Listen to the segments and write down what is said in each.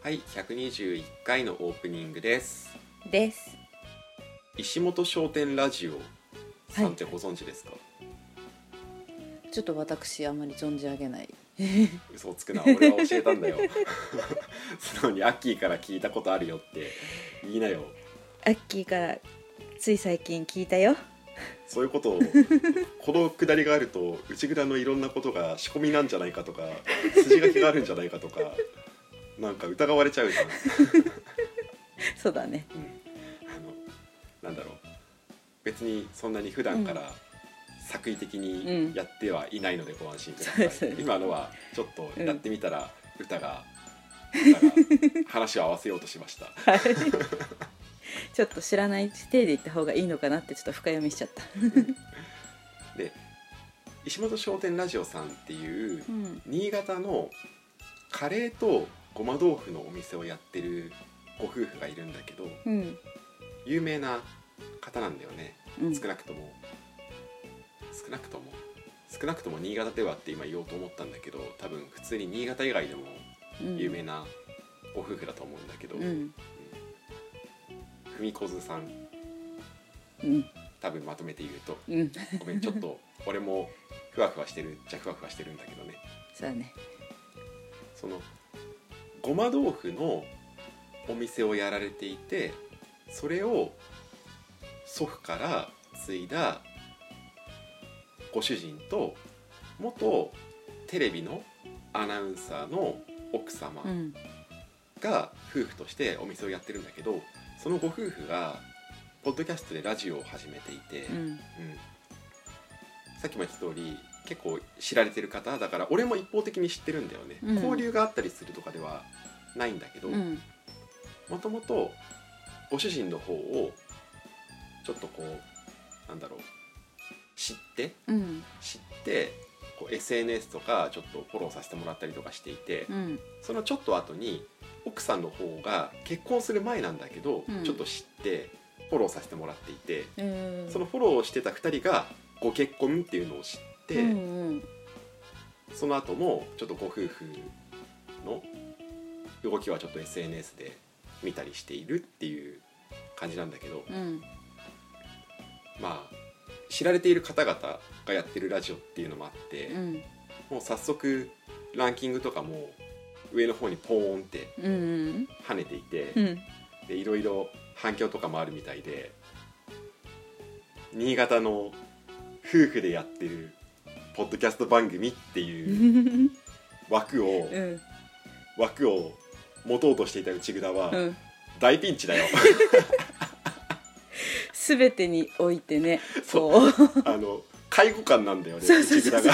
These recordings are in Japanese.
はい121回のオープニングです。です。石本商店ラジオさんってご存知ですか、ちょっと私あまり存じ上げない。嘘をつくな俺は教えたんだよ。素直にアッキーから聞いたことあるよって言いなよ。アッキーからつい最近聞いたよ。そういうことをこのくだりがあると内蔵のいろんなことが仕込みなんじゃないかとか筋書きがあるんじゃないかとかなんか疑われちゃうじゃん、そうだね。うん、あのなんだろう。別にそんなに普段から作為的にやってはいないのでご安心ください、そうそう今のはちょっとやってみたら歌が歌が話を合わせようとしました。はい。ちょっと知らない体で言った方がいいのかなってちょっと深読みしちゃった。で石本商店ラジオさんっていううん。新潟のカレーとごま豆腐のお店をやってるご夫婦がいるんだけどうん。有名な方なんだよね、うん。少なくとも。少なくとも。少なくとも新潟ではって今言おうと思ったんだけど多分普通に新潟以外でもうん。有名なご夫婦だと思うんだけど、うん。文子図さん。うん。多分まとめて言うと。うん。ごめんちょっと。俺もふわふわしてるじゃふわふわしてるんだけどね。そうだね。そのごま豆腐のお店をやられていてそれを祖父から継いだご主人と元テレビのアナウンサーの奥様うん。が夫婦としてお店をやってるんだけどそのご夫婦がポッドキャストでラジオを始めていて、うん。うん。さっきも言った通り結構知られてる方だから俺も一方的に知ってるんだよね、うん。交流があったりするとかではないんだけどうん。もともとご主人の方をちょっとこうなんだろう知ってうん。知ってこう SNS とかちょっとフォローさせてもらったりとかしていて、うん。そのちょっと後に奥さんの方が結婚する前なんだけど、うん。ちょっと知ってフォローさせてもらっていて、うんそのフォローをしてた2人がご結婚っていうのを知って、うんうん。その後もちょっとご夫婦の動きはちょっと SNS で見たりしているっていう感じなんだけど、うん。まあ知られている方々がやってるラジオっていうのもあって、うん。もう早速ランキングとかも上の方にポーンってうん。跳ねていて、うん。でいろいろ反響とかもあるみたいで新潟の夫婦でやってるポッドキャスト番組ってういうん 枠を、うん。枠を持とうとしていた内蔵はうん。大ピンチだよ。全てにおいてね そう。こあの介護官なんだよね内蔵が。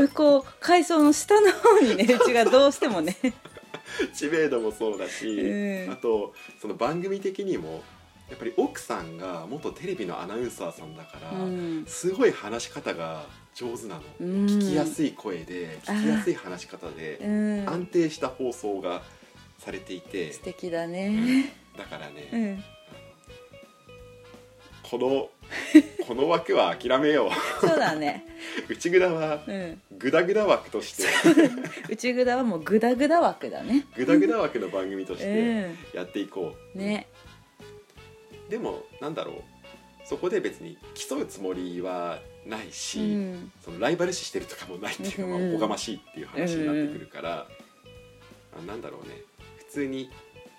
うこう階層の下の方にねうちがどうしてもね。知名度もそうだし、うん。あとその番組的にもやっぱり奥さんが元テレビのアナウンサーさんだから、うん。すごい話し方が上手なの、うん。聞きやすい声で聞きやすい話し方で、うん。安定した放送がされていて。素敵だね。だからね、うん。このこの枠は諦めよそうだね。う 内蔵はうん。グダグダ枠として。内ぐだはもうグダグダ枠だね。グダグダ枠の番組としうてん。やっていこう、ね。でもなんだろう。そこで別に競うつもりはないし、うん。そのライバル視してるとかもないっていうか、まあうんおこがましいっていう話になってくるから、あなんだろうね。普通に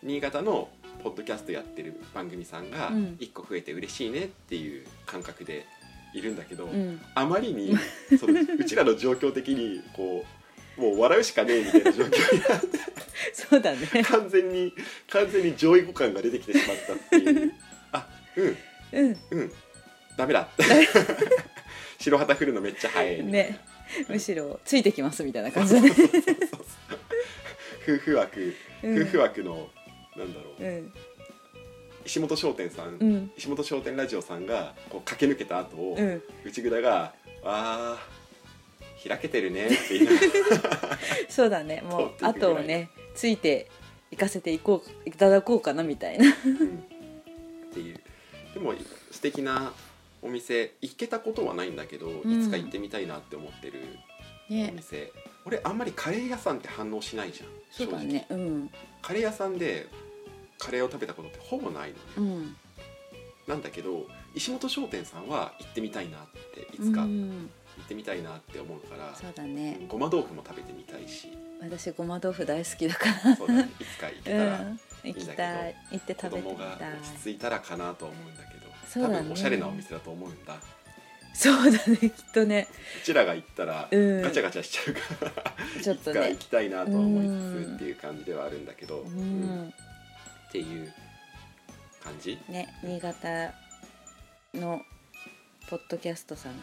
新潟のポッドキャストやってる番組さんがうん。1個増えて嬉しいねっていう感覚でいるんだけど、うん。あまりにその うちらの状況的にこうもう笑うしかねえみたいな状況になって そうだね。完全に完全に上位互換が出てきてしまったっていう。あうん。うん。うん。ダメだ白旗振るのめっちゃ早いね。むしろついてきますみたいな感じだね。そうそうそう夫婦枠、うん。夫婦枠のなんだろう、うん。石本商店さん、うん。石本商店ラジオさんがこう駆け抜けた後を、うん。内蔵が「あー開けてるね」って言いな そうだね。もう後をねついて行かせていこういただこうかなみたいな。うん。っていう。でも素敵なお店行けたことはないんだけど、ん。いつか行ってみたいなって思ってるおね店、俺あんまりカレー屋さんって反応しないじゃんそうだね。うん。カレー屋さんでカレーを食べたことってほぼないのね、うん。なんだけど石本商店さんは行ってみたいなっていつか。行うん。ってみたいなって思うから、そうだね。ごま豆腐も食べてみたいし。私ごま豆腐大好きだから。そうだね。いつか行けうたら、ん。行きい。いんだ行って子食べてみ供がたい落ち着いたらかなとは思うんだけどそうだね。多分おしゃれなお店だと思うんだ。そうだねきっとね。うちらが行ったらうん。ガチャガチャしちゃうから、ちょっとね。行きたいなとは思いつうんつっていう感じではあるんだけど、ううん。んっていう感じ、ね新潟のポッドキャストさん。うん、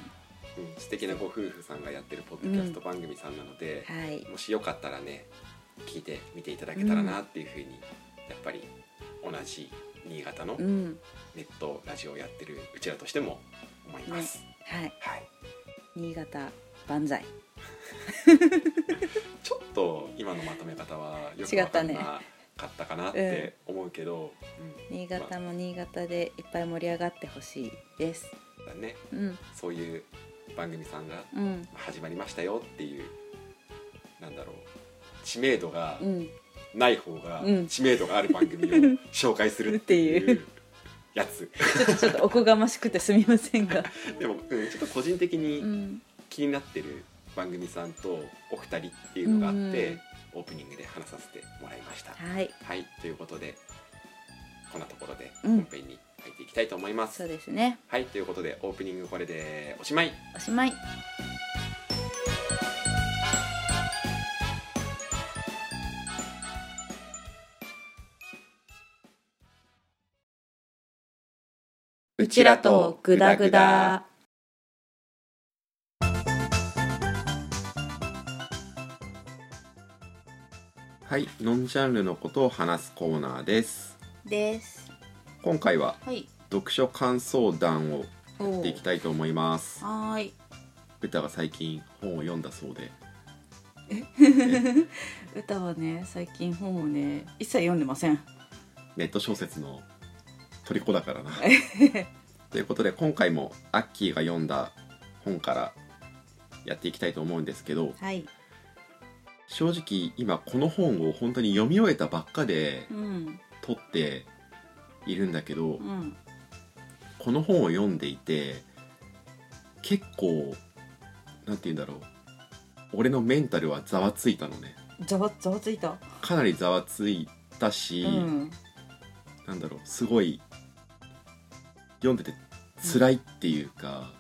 素敵なご夫婦さんがやってるポッドキャスト番組さんなので、はい。もしよかったらね聞いてみていただけたらなっていうふうに、やっぱり同じ新潟のうん。ネットラジオをやってるうちらとしても思います。はい。はい。新潟万歳。ちょっと今のまとめ方はよく違ったね。分かんなかったかなって思うけど、新潟も新潟でいっぱい盛り上がってほしいです。うんだね。うん。そういう番組さんがうん。始まりましたよっていうなんだろう知名度がうんない方がうん。知名度がある番組を 紹介するっていうやつ。ちょっとちょっとおこがましくてすみませんが。でも、うん、ちょっと個人的うにん。気になってる番組さんとお二人っていうのがあって、うん。オープニングで話させてもらいました。はい。はい。ということでこんなところでうん。本編に入っていきたいと思います。そうですね。はい。ということでオープニングこれでおしまい。おしまい。うちらとグダグダ。はいノンジャンルのことを話すコーナーですです。今回ははい。読書感想談をおやっていきたいと思いますはーい。歌が最近本を読んだそうで歌 はね、最近本をね、一切読んでません。ネット小説の虜だからな ということで今回もアッキーが読んだ本からやっていきたいと思うんですけどはい。正直今この本を本当に読み終えたばっかでうん。撮っているんだけどうん。この本を読んでいて結構なんて言うんだろう俺のメンタルはざわついたのねざわ、ざわついた？かなりざわついたし、うん。なんだろうすごい読んでて辛いっていうか、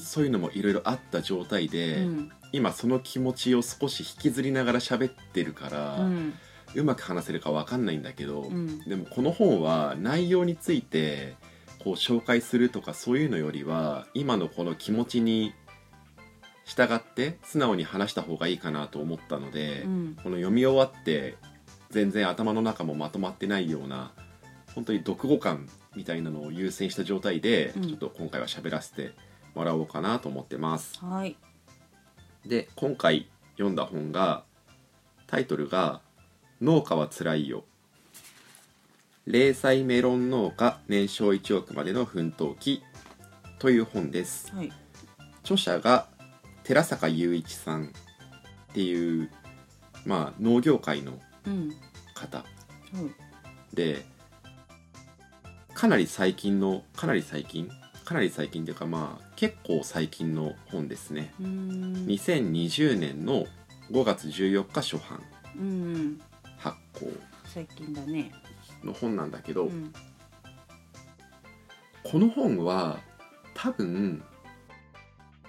そういうのもいろいろあった状態で、うん。今その気持ちを少し引きずりながら喋ってるから、う。うんまく話せるかわかんないんだけど、うん。でもこの本は内容についてこう紹介するとかそういうのよりは今のこの気持ちに従って素直に話した方がいいかなと思ったので、うん。この読み終わって全然頭の中もまとまってないような本当に読後感みたいなのを優先した状態で、うんちょっと今回は喋らせてもらおうかなと思ってますはい。で今回読んだ本がタイトルが「農家はつらいよ」零細メロン農家年商1億までの奮闘記という本ですはい。著者が寺坂雄一さんっていうまあ農業界のうん。方うん。でかなり最近のかなり最近かなり最近というかまあ結構最近の本ですね。うん。2020年の5月14日初版うん発行最近だね。の本なんだけど、うん。この本は多分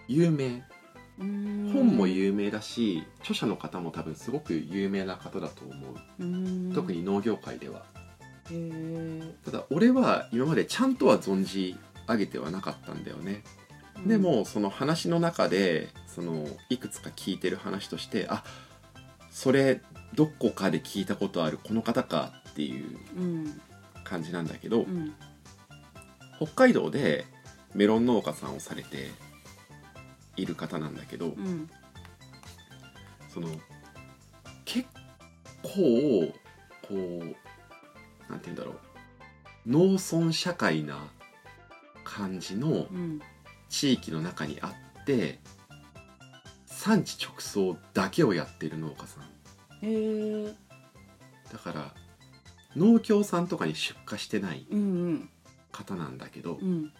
有名。うん。本も有名だし著者の方も多分すごく有名な方だと思う。うん。特に農業界ではただ俺は今までちゃんとは存じ上げてはなかったんだよね。でもその話の中でそのいくつか聞いてる話としてあそれどこかで聞いたことあるこの方かっていううん。感じなんだけど、うん。北海道でメロン農家さんをされている方なんだけど、うん。その結構こうなんて言うんだろう。農村社会な感じのうん。地域の中にあって産地直送だけをやってる農家さん。へえだから農協さんとかに出荷してないうんうん。方なんだけど、うん。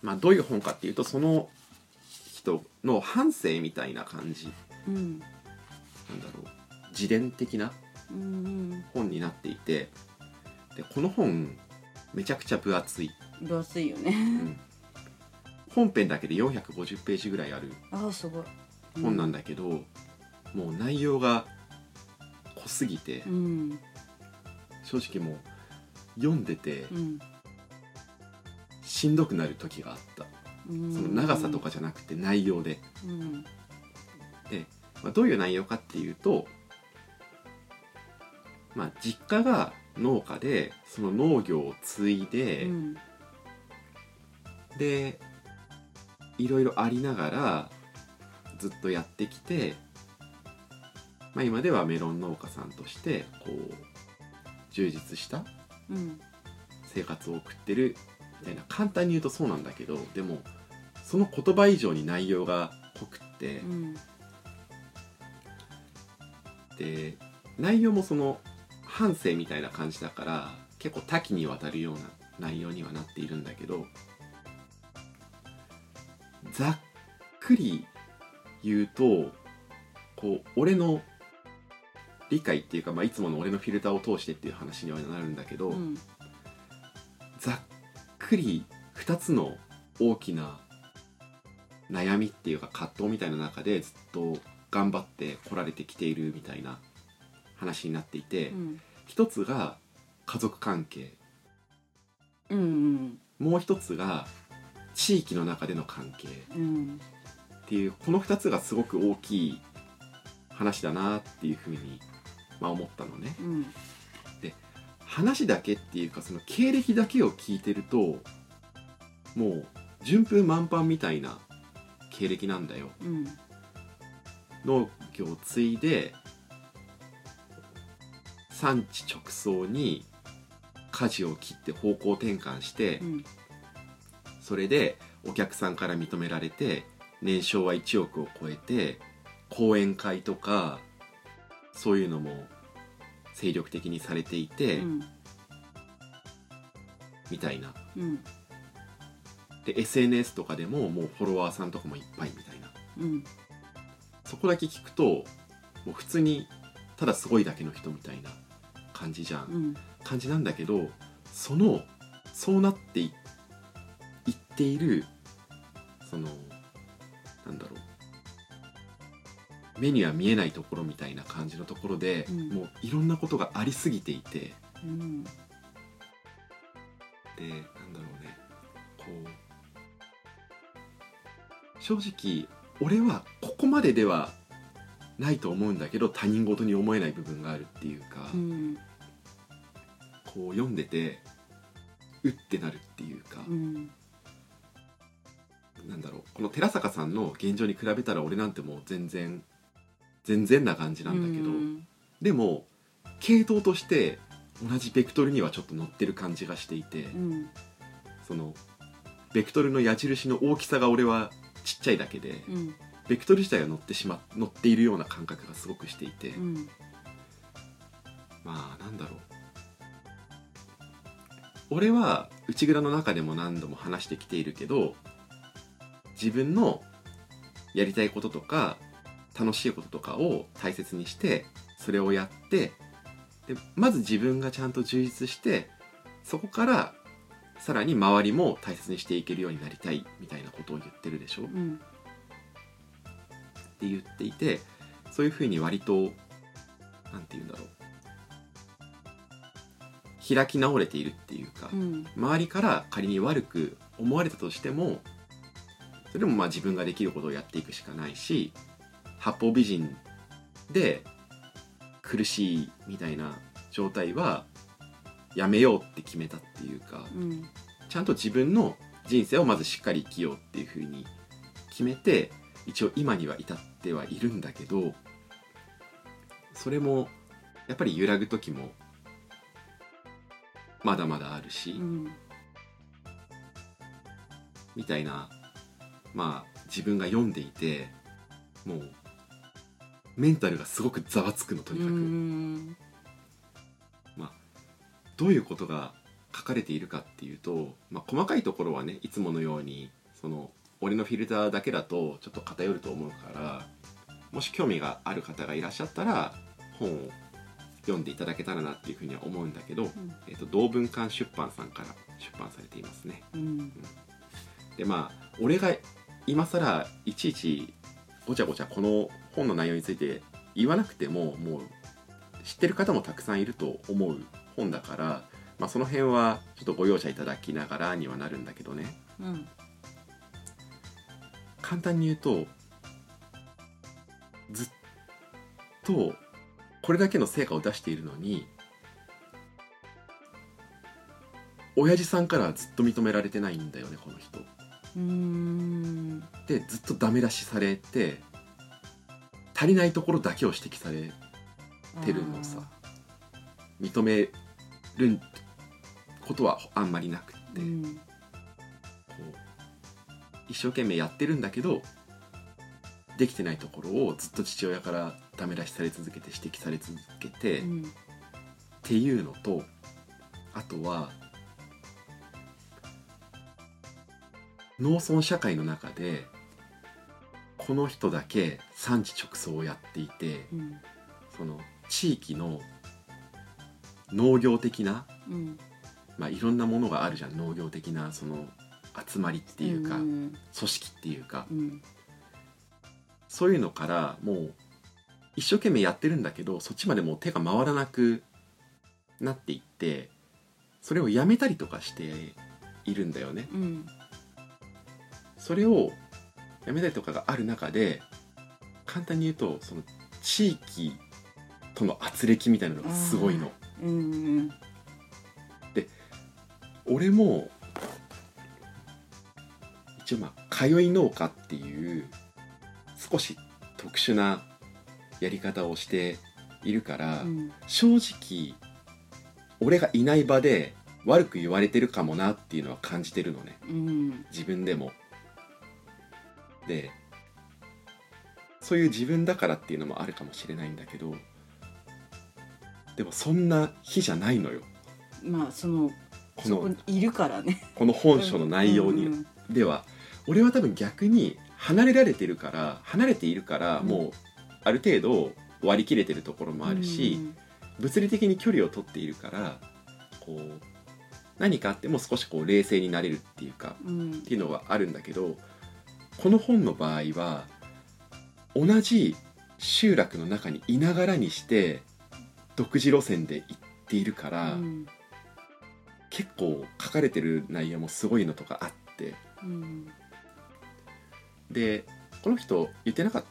まあどういう本かっていうとその人の半生みたいな感じうん。なんだろう。自伝的なうん本になっていてでこの本めちゃくちゃ分厚い、分厚いよね。うん。本編だけで450ページぐらいあるああすごい。本なんだけど、もう内容が濃すぎて、うん。正直もう読んでてうん。しんどくなる時があった、うん。その長さとかじゃなくて内容で、うん。で、まあ、どういう内容かっていうとまあ実家が農家でその農業を継いで、うん。でいろいろありながらずっとやってきて、まあ、今ではメロン農家さんとしてこう充実したうん。生活を送ってるみたいな。簡単に言うとそうなんだけどでもその言葉以上に内容が濃くってう、ん。で内容もその反省みたいな感じだから結構多岐にわたるような内容にはなっているんだけどざっくり言うとこう俺の理解っていうか、まあ、いつもの俺のフィルターを通してっていう話にはなるんだけど、うん。ざっくり2つの大きな悩みっていうか葛藤みたいな中でずっと頑張ってこられてきているみたいな話になっていて、うん。一つが家族関係。うんもう一つが地域の中での関係。っうん。ていうこの2つがすごく大きい話だなっていうふうに、まあ、思ったのね。うん。話だけっていうかその経歴だけを聞いてるともう順風満帆みたいな経歴なんだよ。うん。農業を継いで産地直送に舵を切って方向転換してうん。それでお客さんから認められて年商は1億を超えて講演会とかそういうのも精力的にされていて、うん。みたいな。うん。で SNS とかでももうフォロワーさんとかもいっぱいみたいな。うん。そこだけ聞くともう普通にただすごいだけの人みたいな感じじゃん、うん。感じなんだけどそのそうなっていいっているそのなんだろう。目には見えないところみたいな感じのところで、うん。もういろんなことがありすぎていて。うん。でなんだろうね。こう正直俺はここまでではないと思うんだけど他人事に思えない部分があるっていうか、うん。こう読んでてうってなるっていうか、うん。なんだろうこの寺坂さんの現状に比べたら俺なんてもう全然全然な感じなんだけど、うん。でも系統として同じベクトルにはちょっと乗ってる感じがしていて、うん。そのベクトルの矢印の大きさが俺はちっちゃいだけで、うんベクトル自体が乗ってしま乗っているような感覚がすごくしていて、うん。まあなんだろう。俺は内蔵の中でも何度も話してきているけど自分のやりたいこととか楽しいこととかを大切にしてそれをやってでまず自分がちゃんと充実してそこからさらに周りも大切にしていけるようになりたいみたいなことを言ってるでしょ？っうんて言っていてそういうふうに割となんて言うんだろう。開き直れているっていうか、うん。周りから仮に悪く思われたとしてもそれでもまあ自分ができることをやっていくしかないし八方美人で苦しいみたいな状態はやめようって決めたっていうかうん。ちゃんと自分の人生をまずしっかり生きようっていうふうに決めて一応今には至ってはいるんだけどそれもやっぱり揺らぐ時もまだまだあるし、うん。みたいなまあ自分が読んでいてもうメンタルがすごくざわつくのとにかく、うんどういうことが書かれているかっていうと、まあ、細かいところはねいつものようにその俺のフィルターだけだとちょっと偏ると思うからもし興味がある方がいらっしゃったら本を読んでいただけたらなっていうふうには思うんだけど、えー、と同文館出版さんから出版されていますね。うん。でまあ俺が今更いちいちごちゃごちゃこの本の内容について言わなくてももう知ってる方もたくさんいると思う本だから、まあ、その辺はちょっとご容赦いただきながらにはなるんだけどね。うん簡単に言うとずっとこれだけの成果を出しているのに親父さんからはずっと認められてないんだよねこの人。うん。でずっとダメ出しされて足りないところだけを指摘されてるのさ。認めることはあんまりなくって、うん一生懸命やってるんだけどできてないところをずっと父親からダメ出しされ続けて指摘され続けて、っうん。ていうのとあとは農村社会の中でこの人だけ産地直送をやっていてうん。その地域の農業的な、うん。まあ、いろんなものがあるじゃん。農業的なその集まりっていうか、うん。組織っていうかうん。そういうのからもう一生懸命やってるんだけどそっちまでもう手が回らなくなっていってそれをやめたりとかしているんだよね。うん。それをやめたりとかがある中で簡単に言うとその地域との圧力みたいなのがすごいの。うん俺も一応まあ通い農家っていう少し特殊なやり方をしているから、うん。正直俺がいない場で悪く言われてるかもなっていうのは感じてるのね。うん。自分でも。でそういう自分だからっていうのもあるかもしれないんだけどでもそんな日じゃないのよ。まあそのこのにいるからね。この本書の内容に、うん。では俺は多分逆に離れられてるから離れているからうん。もうある程度割り切れてるところもあるし、物理的に距離を取っているからこう何かあっても少しこう冷静になれるっていうかっていうのはあるんだけどこの本の場合は同じ集落の中にいながらにして独自路線で行っているから、うん。結構書かれてる内容もすごいのとかあってうんでこの人言ってなかっ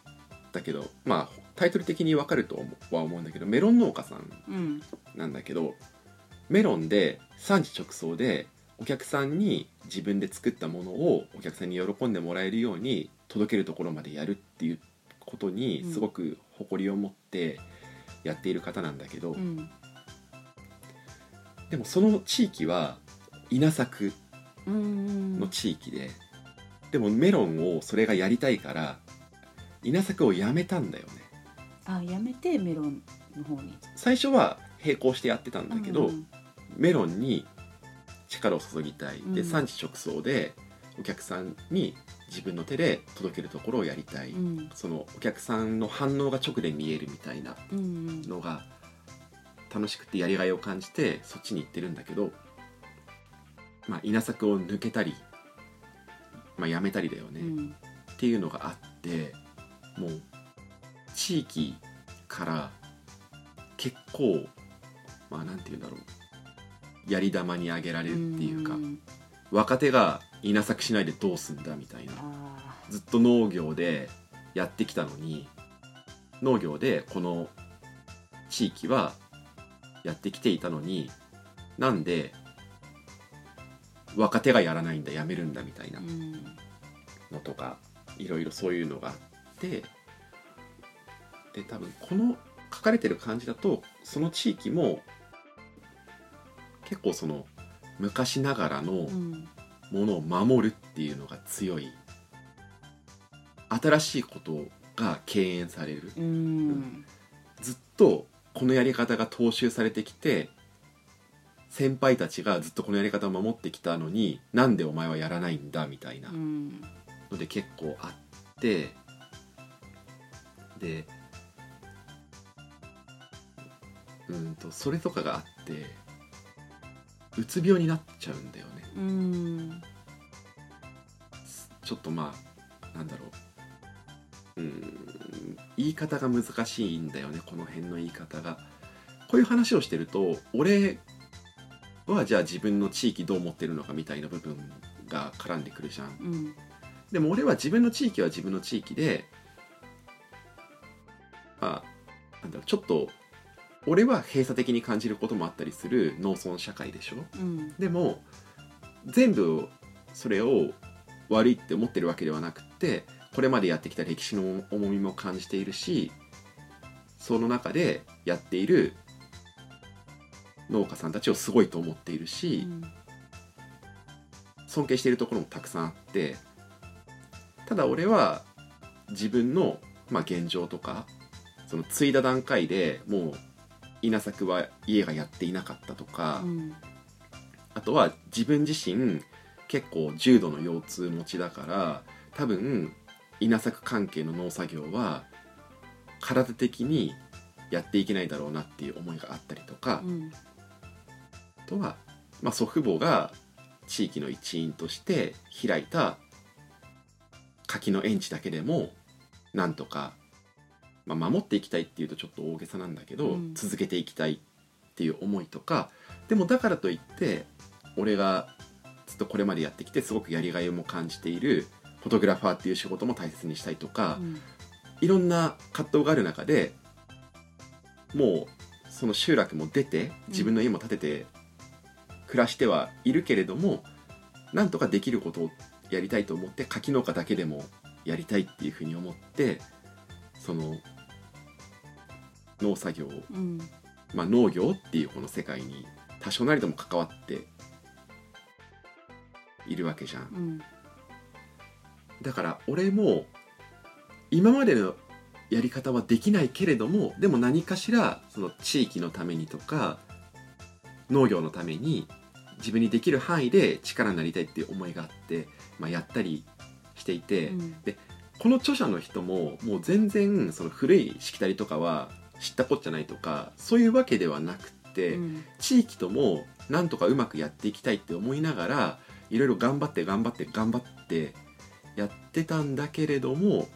たけどまあタイトル的にわかるとは思うんだけどメロン農家さんうん。なんだけどメロンで産地直送でお客さんに自分で作ったものをお客さんに喜んでもらえるように届けるところまでやるっていうことにうん。すごく誇りを持ってやっている方なんだけど、うん。でもその地域は稲作うん。の地域で、でもメロンをそれがやりたいから稲作をやめたんだよね。あやめてメロンの方に。最初は並行してやってたんだけど、うんメロンに力を注ぎたい、でうん。産地直送でお客さんに自分の手で届けるところをやりたい、うん。そのお客さんの反応が直で見えるみたいなうん。のが楽しくてやりがいを感じてそっちに行ってるんだけど、まあ、稲作を抜けたり、まあ、やめたりだよね、うん。っていうのがあってもう地域から結構まあなんて言うんだろう。やり玉にあげられるっていうか、ん。若手が稲作しないでどうすんだみたいな。あずっと農業でやってきたのに農業でこの地域はやってきていたのになんで若手がやらないんだやめるんだみたいなのとかいろいろそういうのがあってで多分この書かれてる感じだとその地域も結構その昔ながらのうん。ものを守るっていうのが強い新しいことが敬遠される。うん。ずっとこのやり方が踏襲されてきて先輩たちがずっとこのやり方を守ってきたのになんでお前はやらないんだみたいなうん。ので結構あってでうんとそれとかがあってうつ病になっちゃうんだよね。うん。ちょっとまあなんだろう。うん言い方が難しいんだよねこの辺の言い方が。こういう話をしてると俺はじゃあ自分の地域どう思ってるのかみたいな部分が絡んでくるじゃん。うん。でも俺は自分の地域は自分の地域でまあなんだろうちょっと俺は閉鎖的に感じることもあったりする農村社会でしょ？うん。でも全部それを悪いって思ってるわけではなくってこれまでやってきた歴史の重みも感じているしその中でやっている農家さんたちをすごいと思っているし、尊敬しているところもたくさんあってただ俺は自分の、まあ、現状とかその継いだ段階でもう稲作は家がやっていなかったとか、うんあとは自分自身結構重度の腰痛持ちだから多分稲作関係の農作業は体的にやっていけないだろうなっていう思いがあったりとか、うとは、まあ、祖父母が地域の一員として開いた柿の園地だけでもなんとか、まあ、守っていきたいっていうとちょっと大げさなんだけど、うん。続けていきたいっていう思いとかでもだからといって俺がずっとこれまでやってきてすごくやりがいも感じているフォトグラファーっていう仕事も大切にしたいとか、うん。いろんな葛藤がある中でもうその集落も出て自分の家も建てて暮らしてはいるけれども、なんとかできることをやりたいと思って柿農家だけでもやりたいっていうふうに思ってその農作業、うんまあ、農業っていうこの世界に多少なりとも関わっているわけじゃん。うんだから俺も今までのやり方はできないけれどもでも何かしらその地域のためにとか農業のために自分にできる範囲で力になりたいっていう思いがあって、まあ、やったりしていて、うん。この著者の人ももう全然その古いしきたりとかは知ったこっちゃないとかそういうわけではなくって、うん。地域ともなんとかうまくやっていきたいって思いながらいろいろ頑張って頑張って頑張ってやってたんだけれども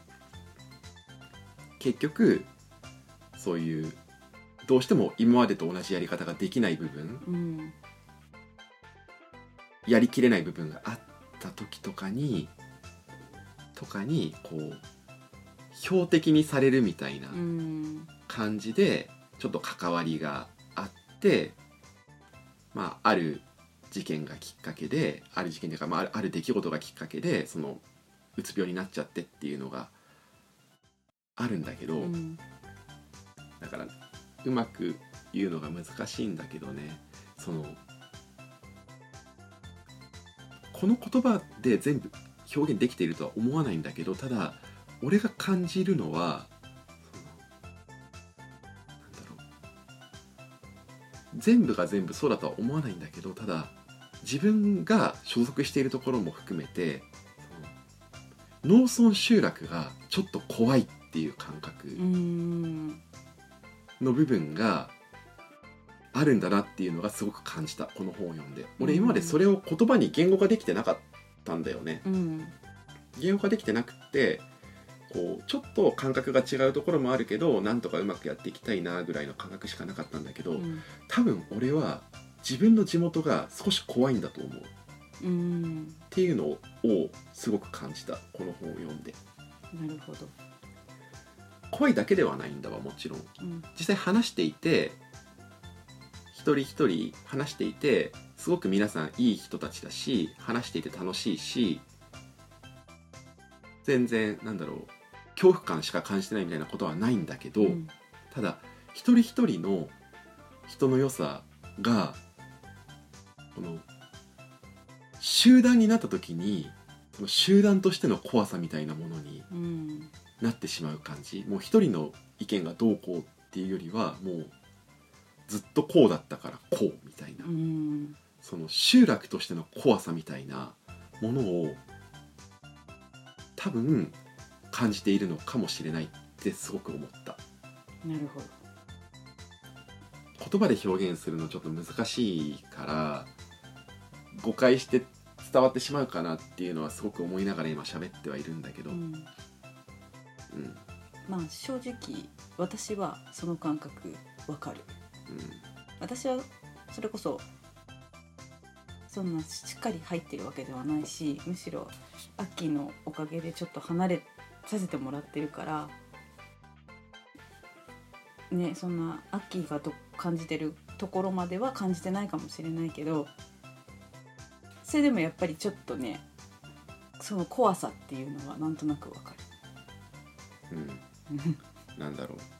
結局そういうどうしても今までと同じやり方ができない部分。うんやりきれない部分があった時とかにとかにこう標的にされるみたいなうん感じでちょっと関わりがあってまあある事件がきっかけである事件というか、まあある、ある出来事がきっかけでそのうつ病になっちゃってっていうのがあるんだけど、うん。だからうまく言うのが難しいんだけどねそのこの言葉で全部表現できているとは思わないんだけどただ俺が感じるのはそのなんだろう。全部が全部そうだとは思わないんだけどただ自分が所属しているところも含めて農村集落がちょっと怖いっていう感覚うん。の部分があるんだなっていうのがすごく感じたこの本を読んで。俺うん。今までそれを言葉に言語化できてなかったんだよね。うん。言語化できてなくってこうちょっと感覚が違うところもあるけどなんとかうまくやっていきたいなぐらいの感覚しかなかったんだけど、うん。多分俺は自分の地元が少し怖いんだと思う。っうん。ていうのをすごく感じたこの本を読んで。なるほど。怖いだけではないんだわもちろん。実際話していて一人一人話していてすごく皆さんいい人たちだし話していて楽しいし全然なんだろう恐怖感しか感じてないみたいなことはないんだけど、うん。ただ一人一人の人の良さがこの集団になった時にその集団としての怖さみたいなものにうん。なってしまう感じ。もう一人の意見がどうこうっていうよりはもうずっとこうだったからこうみたいな、うんその集落としての怖さみたいなものを多分感じているのかもしれないってすごく思った。なるほど。言葉で表現するのちょっと難しいから誤解して伝わってしまうかなっていうのはすごく思いながら今喋ってはいるんだけど、うん。うん。まあ正直私はその感覚わかる私はそれこそそんなしっかり入ってるわけではないしむしろアッキーのおかげでちょっと離れさせてもらってるからねそんなアッキーがと感じてるところまでは感じてないかもしれないけどそれでもやっぱりちょっとねその怖さっていうのはなんとなくわかうん、うん。る。なんだろう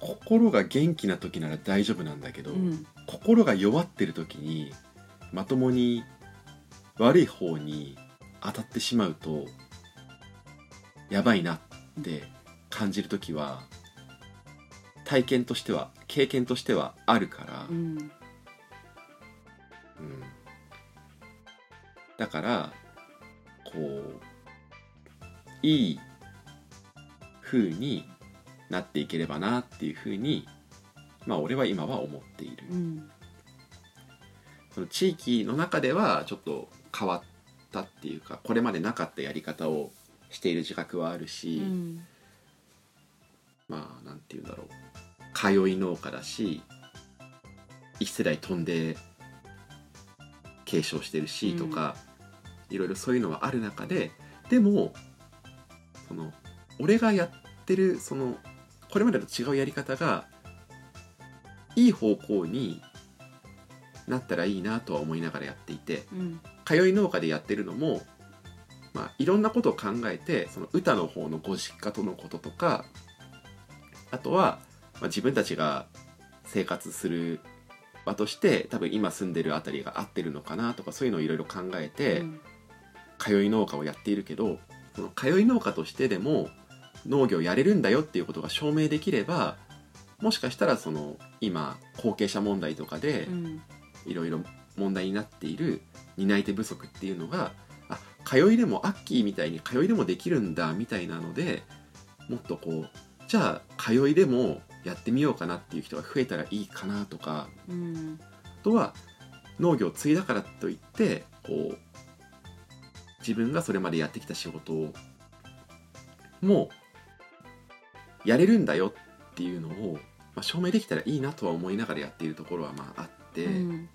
心が元気な時なら大丈夫なんだけど、うん。心が弱ってる時にまともに悪い方に当たってしまうとやばいなって感じる時は体験としては経験としてはあるから、うん。うん。だからこういい風になっていければなっていう風にまあ俺は今は思っている、うん。その地域の中ではちょっと変わったっていうかこれまでなかったやり方をしている自覚はあるし、うん。まあなんて言うんだろう。通い農家だし一世代飛んで継承してるしとか、いろいろそういうのはある中ででもその俺がやってるそのこれまでと違うやり方がいい方向になったらいいなとは思いながらやっていてうん。通い農家でやってるのも、まあ、いろんなことを考えてその歌の方のご実家とのこととかあとは、まあ、自分たちが生活する場として多分今住んでるあたりが合ってるのかなとかそういうのをいろいろ考えて、うん。通い農家をやっているけどその通い農家としてでも農業やれるんだよっていうことが証明できればもしかしたらその今後継者問題とかで、うん。いろいろ問題になっている担い手不足っていうのがあ通いでもアッキーみたいに通いでもできるんだみたいなのでもっとこうじゃあ通いでもやってみようかなっていう人が増えたらいいかなとかうん。あとは農業を継いだからといってこう自分がそれまでやってきた仕事をもうやれるんだよっていうのを、まあ、証明できたらいいなとは思いながらやっているところはまああって。うん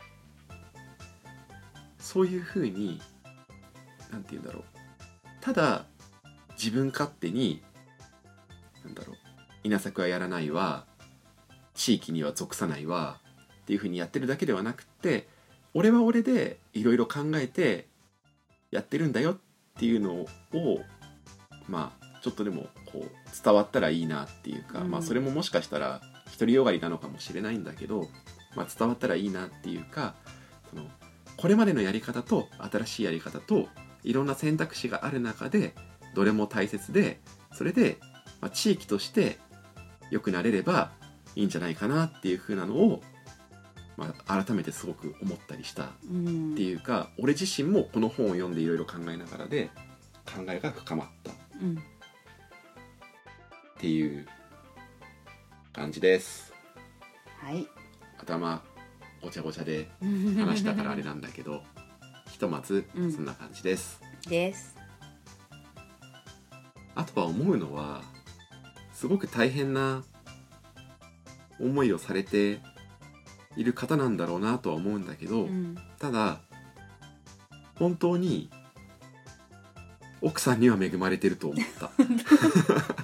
そういうふうになんて言うんだろうただ自分勝手になんだろう稲作はやらないわ地域には属さないわっていうふうにやってるだけではなくって俺は俺でいろいろ考えてやってるんだよっていうのをまあちょっとでもこう伝わったらいいなっていうか、うん。まあそれももしかしたら独りよがりなのかもしれないんだけど、まあ、伝わったらいいなっていうかそのこれまでのやり方と新しいやり方といろんな選択肢がある中でどれも大切でそれで、まあ、地域として良くなれればいいんじゃないかなっていう風なのをまあ、改めてすごく思ったりしたっうんていうか、俺自身もこの本を読んでいろいろ考えながらで考えが深まったっうんていう感じです。はい。頭ごちゃごちゃで話したからあれなんだけど ひとまずうん。そんな感じです、です。あとは思うのはすごく大変な思いをされている方なんだろうなとは思うんだけど、うん。ただ本当に奥さんには恵まれてると思った。あ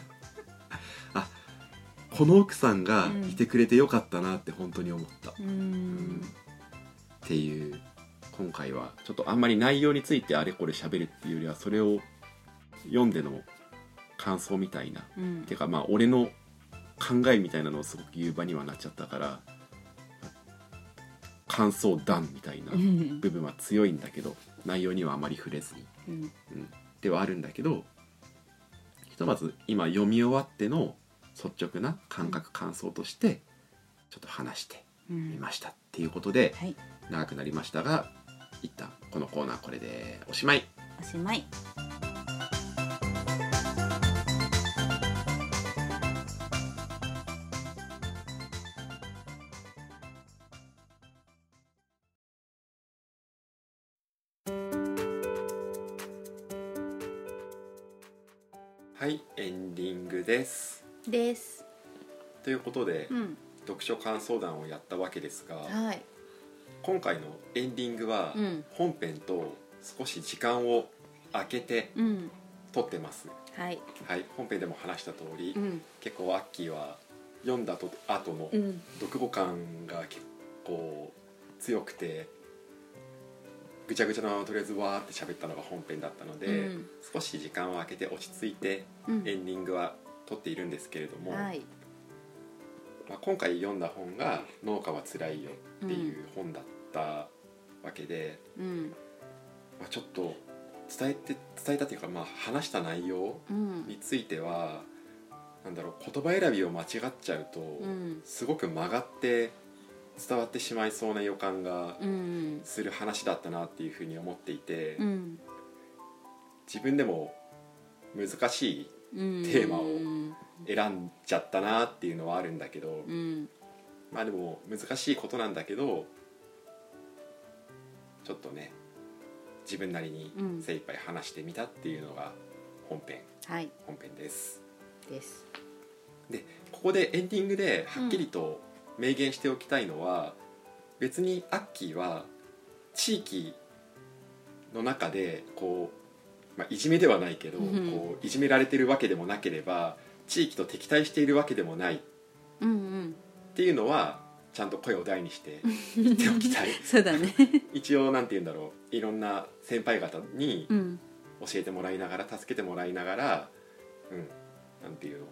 この奥さんがいてくれてよかったなって本当に思った、ううん。っていう今回はちょっとあんまり内容についてあれこれ喋るっていうよりはそれを読んでの感想みたいな。うん。てかまあ俺の考えみたいなのをすごく言う場にはなっちゃったから感想談みたいなうん。部分は強いんだけど内容にはあまり触れずに、うん。うん、ではあるんだけどひとまず今読み終わっての率直な感覚感想としてちょっと話してうん。みましたっていうことではい。長くなりましたが一旦このコーナーこれでおしまい。おしまいです。ということで、うん。読書感想談をやったわけですが、はい。今回のエンディングはうん。本編と少し時間を空けてうん。撮ってます、はい。はい、本編でも話した通り、うん。結構アッキーは読んだと後のうん。読後感が結構強くてぐちゃぐちゃなとりあえずわーって喋ったのが本編だったので、うん。少し時間を空けて落ち着いてうん。エンディングは撮っているんですけれども、はい。まあ、今回読んだ本が「農家はつらいよ」っていう本だったわけで、うん。まあ、ちょっと伝えて伝えたっていうか、まあ、話した内容うん。についてはなんだろう言葉選びを間違っちゃうと、うん。すごく曲がって伝わってしまいそうな予感がうん。する話だったなっていうふうに思っていて、うん。自分でも難しいうんテーマをうん選んじゃったなっていうのはあるんだけど、うん。まあでも難しいことなんだけどちょっとね自分なりにうん。精一杯話してみたっていうのが本編。はい。本編です。です。でここでエンディングではっきりと明言しておきたいのは、別にアッキーは地域の中でこう、まあ、いじめではないけど、うん。こういじめられてるわけでもなければ地域と敵対しているわけでもない。っうんうん。ていうのはちゃんと声を大にして 言っておきたい。そうだね。一応なんて言うんだろう。いろんな先輩方にうん。教えてもらいながら助けてもらいながらうん。なんていうの。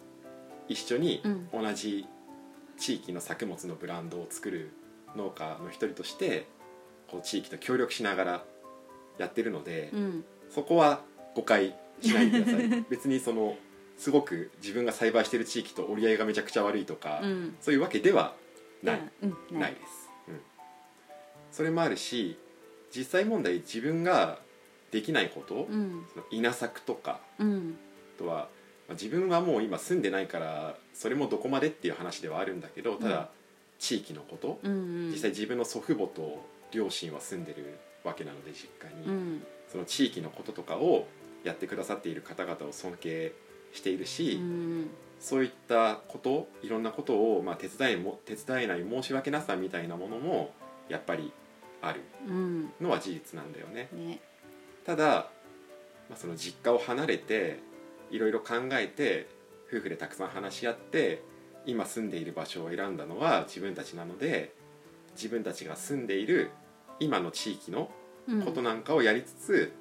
一緒にうん。同じ地域の作物のブランドを作る農家の一人としてこう地域と協力しながらやってるので、うん。そこは誤解しないでください。別にそのすごく自分が栽培してる地域と折り合いがめちゃくちゃ悪いとか、うん。そういうわけではない、うん。ないです、うん、それもあるし実際問題自分ができないこと、うん。その稲作とかうん。あとはまあ自分はもう今住んでないからそれもどこまでっていう話ではあるんだけどただ、うん地域のこと、うん。実際自分の祖父母と両親は住んでるわけなので実家に、うん。その地域のこととかをやってくださっている方々を尊敬しているし、うん。そういったこといろんなことを、まあ、手伝いも手伝えない申し訳なさみたいなものもやっぱりあるうん。のは事実なんだよね。ね。ただ、まあ、その実家を離れていろいろ考えて夫婦でたくさん話し合って今住んでいる場所を選んだのは自分たちなので自分たちが住んでいる今の地域のうん。ことなんかをやりつつ、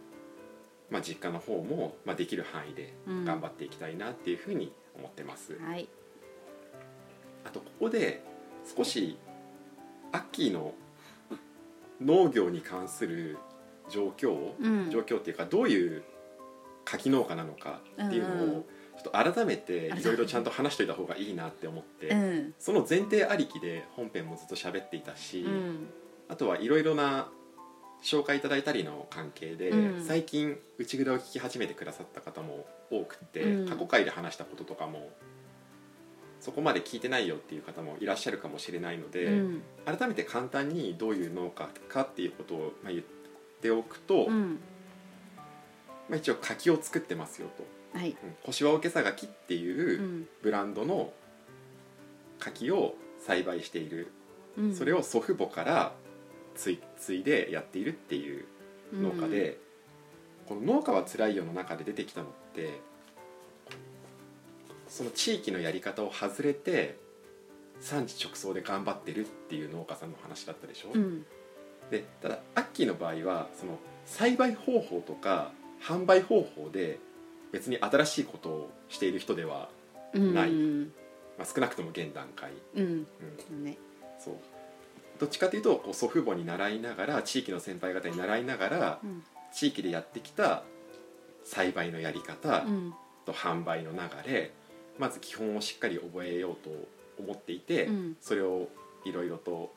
まあ、実家の方も、まあ、できる範囲でうん。頑張っていきたいなっていうふうに思ってます。はい。あとここで少しアッキーの農業に関する状況を、うん。状況っていうかどういう柿農家なのかっていうのうんうをちょっと改めて。いろいろちゃんと話しといた方がいいなって思って、うん。その前提ありきで本編もずっと喋っていたし、うん。あとはいろいろな紹介いただいたりの関係で、うん。最近内蔵を聞き始めてくださった方も多くって、うん。過去回で話したこととかもそこまで聞いてないよっていう方もいらっしゃるかもしれないので、うん。改めて簡単にどういう農家かっていうことをまあ言っておくと、うん。まあ、一応柿を作ってますよと。はい。うん。小岩桶さきっていううん。ブランドの柿を栽培している、うん。それを祖父母からつい継いでやっているっていう農家で、この「農家はつらいよ」の中で出てきたのってその地域のやり方を外れて産地直送で頑張ってるっていう農家さんの話だったでしょ、うん。でただアッキーの場合はその栽培方法とか販売方法で別に新しいことをしている人では、うんない。うん。まあ、少なくとも現段階、うん。うん、ね。そうどっちかというとこう祖父母に習いながら地域の先輩方に習いながらうん。地域でやってきた栽培のやり方うん。と販売の流れまず基本をしっかり覚えようと思っていて、うん。それをいろいろと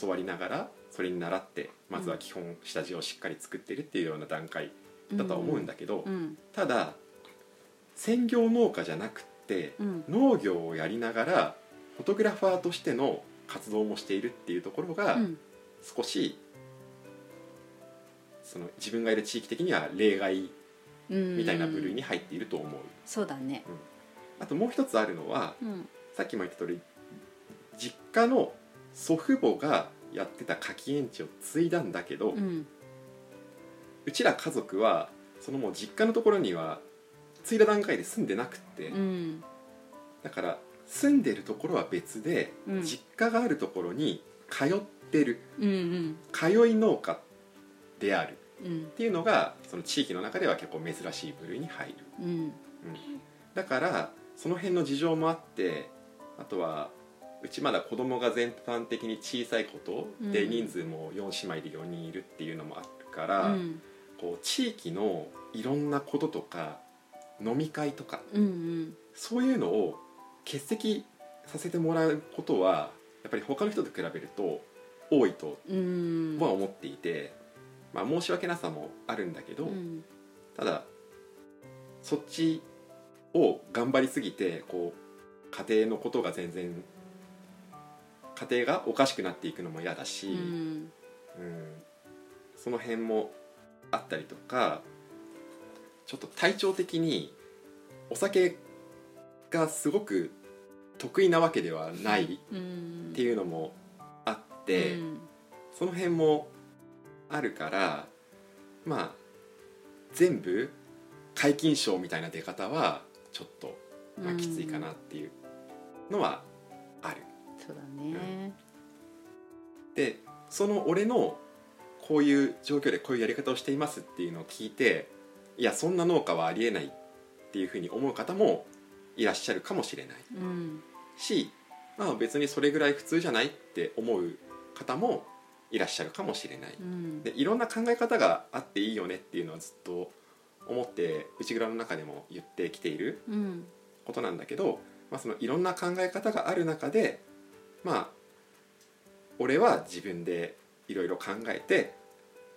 教わりながらそれに倣ってまずは基本下地をしっかり作ってるっていうような段階だとは思うんだけど、うん。ただ専業農家じゃなくってうん。農業をやりながらフォトグラファーとしての活動もしているっていうところがうん。少しその自分がいる地域的には例外うんみたいな部類に入っていると思う。そうだね。あともう一つあるのはうん。さっきも言った通り実家の祖父母がやってた柿園地を継いだんだけど、ううんちら家族はそのもう実家のところには継いだ段階で住んでなくって、うん。だから住んでるところは別で、うん。実家があるところに通ってる。うん通い農家である。っうん。ていうのがその地域の中では結構珍しい部類に入る、うん。うん、だからその辺の事情もあってあとはうちまだ子供が全般的に小さいことでうん。人数も4姉妹で4人いるっていうのもあるから、うん。こう地域のいろんなこととか飲み会とかうん。そういうのを欠席させてもらうことはやっぱり他の人と比べると多いとうん。は思っていて、まあ、申し訳なさもあるんだけど、うん。ただそっちを頑張りすぎてこう家庭のことが全然家庭がおかしくなっていくのも嫌だし、うん。うん。その辺もあったりとかちょっと体調的にお酒がすごく得意なわけではないうん。っていうのもあって、うん。その辺もあるからまあ全部皆勤賞みたいな出方はちょっと、まあ、きついかなっていうのはある。そうだね。でその俺のこういう状況でこういうやり方をしていますっていうのを聞いていやそんな農家はありえないっていうふうに思う方もいらっしゃるかもしれない。うんし、まあ、別にそれぐらい普通じゃないって思う方もいらっしゃるかもしれない。うん。でいろんな考え方があっていいよねっていうのはずっと思って内蔵の中でも言ってきているうん。ことなんだけど、まあ、そのいろんな考え方がある中でまあ俺は自分でいろいろ考えて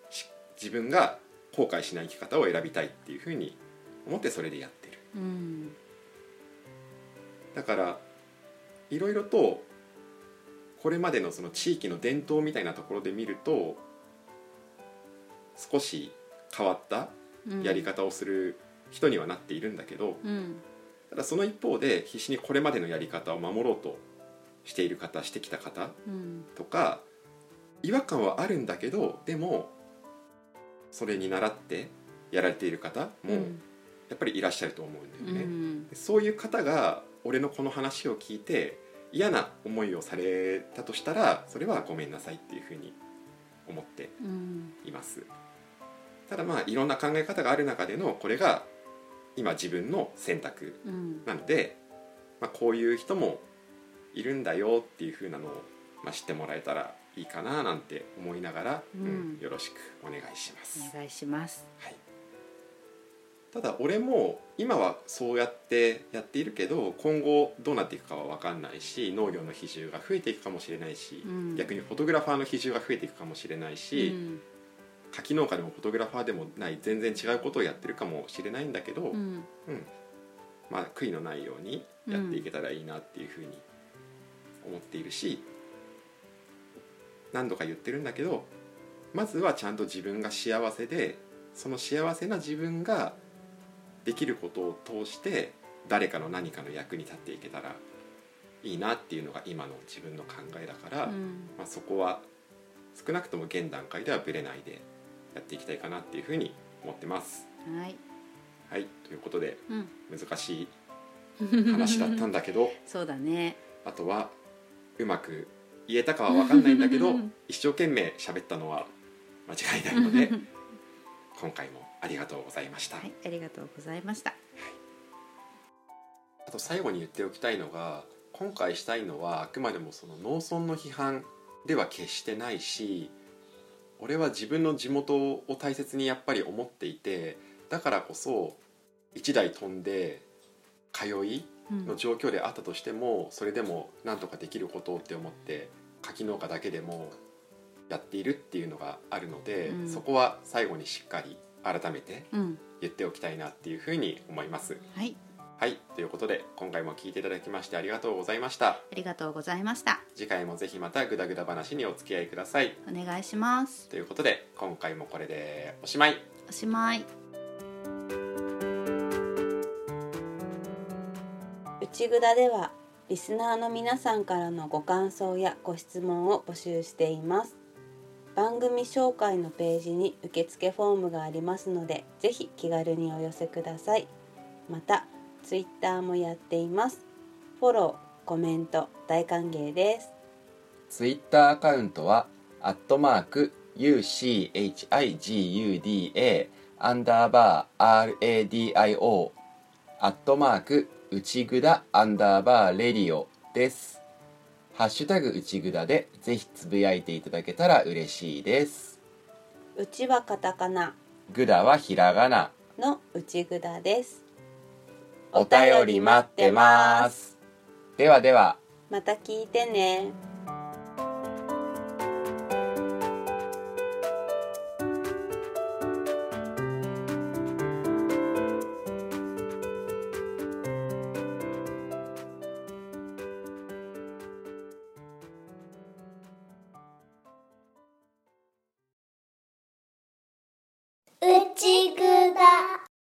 し自分が後悔しない生き方を選びたいっていうふうに思ってそれでやってる。うん。だからいろいろとこれまでのその地域の伝統みたいなところで見ると少し変わったうん。やり方をする人にはなっているんだけど、うん。ただその一方で必死にこれまでのやり方を守ろうとしている方してきた方うん。とか違和感はあるんだけどでもそれに倣ってやられている方もやっぱりいらっしゃると思うんだよね。うん。そういう方が俺のこの話を聞いて嫌な思いをされたとしたらそれはごめんなさいっていうふうに思ってうん。います。ただまあいろんな考え方がある中でのこれが今自分の選択うん。なので、まあ、こういう人もいるんだよっていうふうなのを、まあ、知ってもらえたらいいかななんて思いながら、うん。よろしくお願いします。お願いします。はい、ただ俺も今はそうやってやっているけど今後どうなっていくかは分かんないし農業の比重が増えていくかもしれないし、うん。逆にフォトグラファーの比重が増えていくかもしれないし、うん。柿農家でもフォトグラファーでもない全然違うことをやってるかもしれないんだけど、うん。うん。まあ悔いのないようにやっていけたらいいなっていうふうに思っているし、何度か言ってるんだけどまずはちゃんと自分が幸せでその幸せな自分ができることを通して誰かの何かの役に立っていけたらいいなっていうのが今の自分の考えだから、うん。まあ、そこは少なくとも現段階ではブレないでやっていきたいかなっていうふうに思ってます。はい。はい、ということでうん。難しい話だったんだけど そうだね。あとはうまく言えたかは分かんないんだけど 一生懸命喋ったのは間違いないので 今回もありがとうございました、はいありがとうございました。あと最後に言っておきたいのが今回したいのはあくまでもその農村の批判では決してないし俺は自分の地元を大切にやっぱり思っていてだからこそ一台飛んで通いうん。の状況であったとしてもそれでもなんとかできることって思って柿農家だけでもやっているっていうのがあるので、うん。そこは最後にしっかり改めてうん。言っておきたいなっていうふうに思います。はい。はい。ということで今回も聞いていただきましてありがとうございました。ありがとうございました。次回もぜひまたグダグダ話にお付き合いください。お願いします。ということで今回もこれでおしまい。おしまい。内ぐだではリスナーの皆さんからのご感想やご質問を募集しています番組紹介のページに受付フォームがありますのでぜひ気軽にお寄せください。またツイッターもやっています。フォローコメント大歓迎です。ツイッターアカウントはアットマーク UCHIGUDA アンダーバー RADIO アットマーク内ぐだアンダーバーレディオです。ハッシュタグ内ぐだでぜひつぶやいていただけたら嬉しいです。うちはカタカナ。ぐだはひらがな。の内ぐだです。お便り待ってます。ではでは。また聞いてね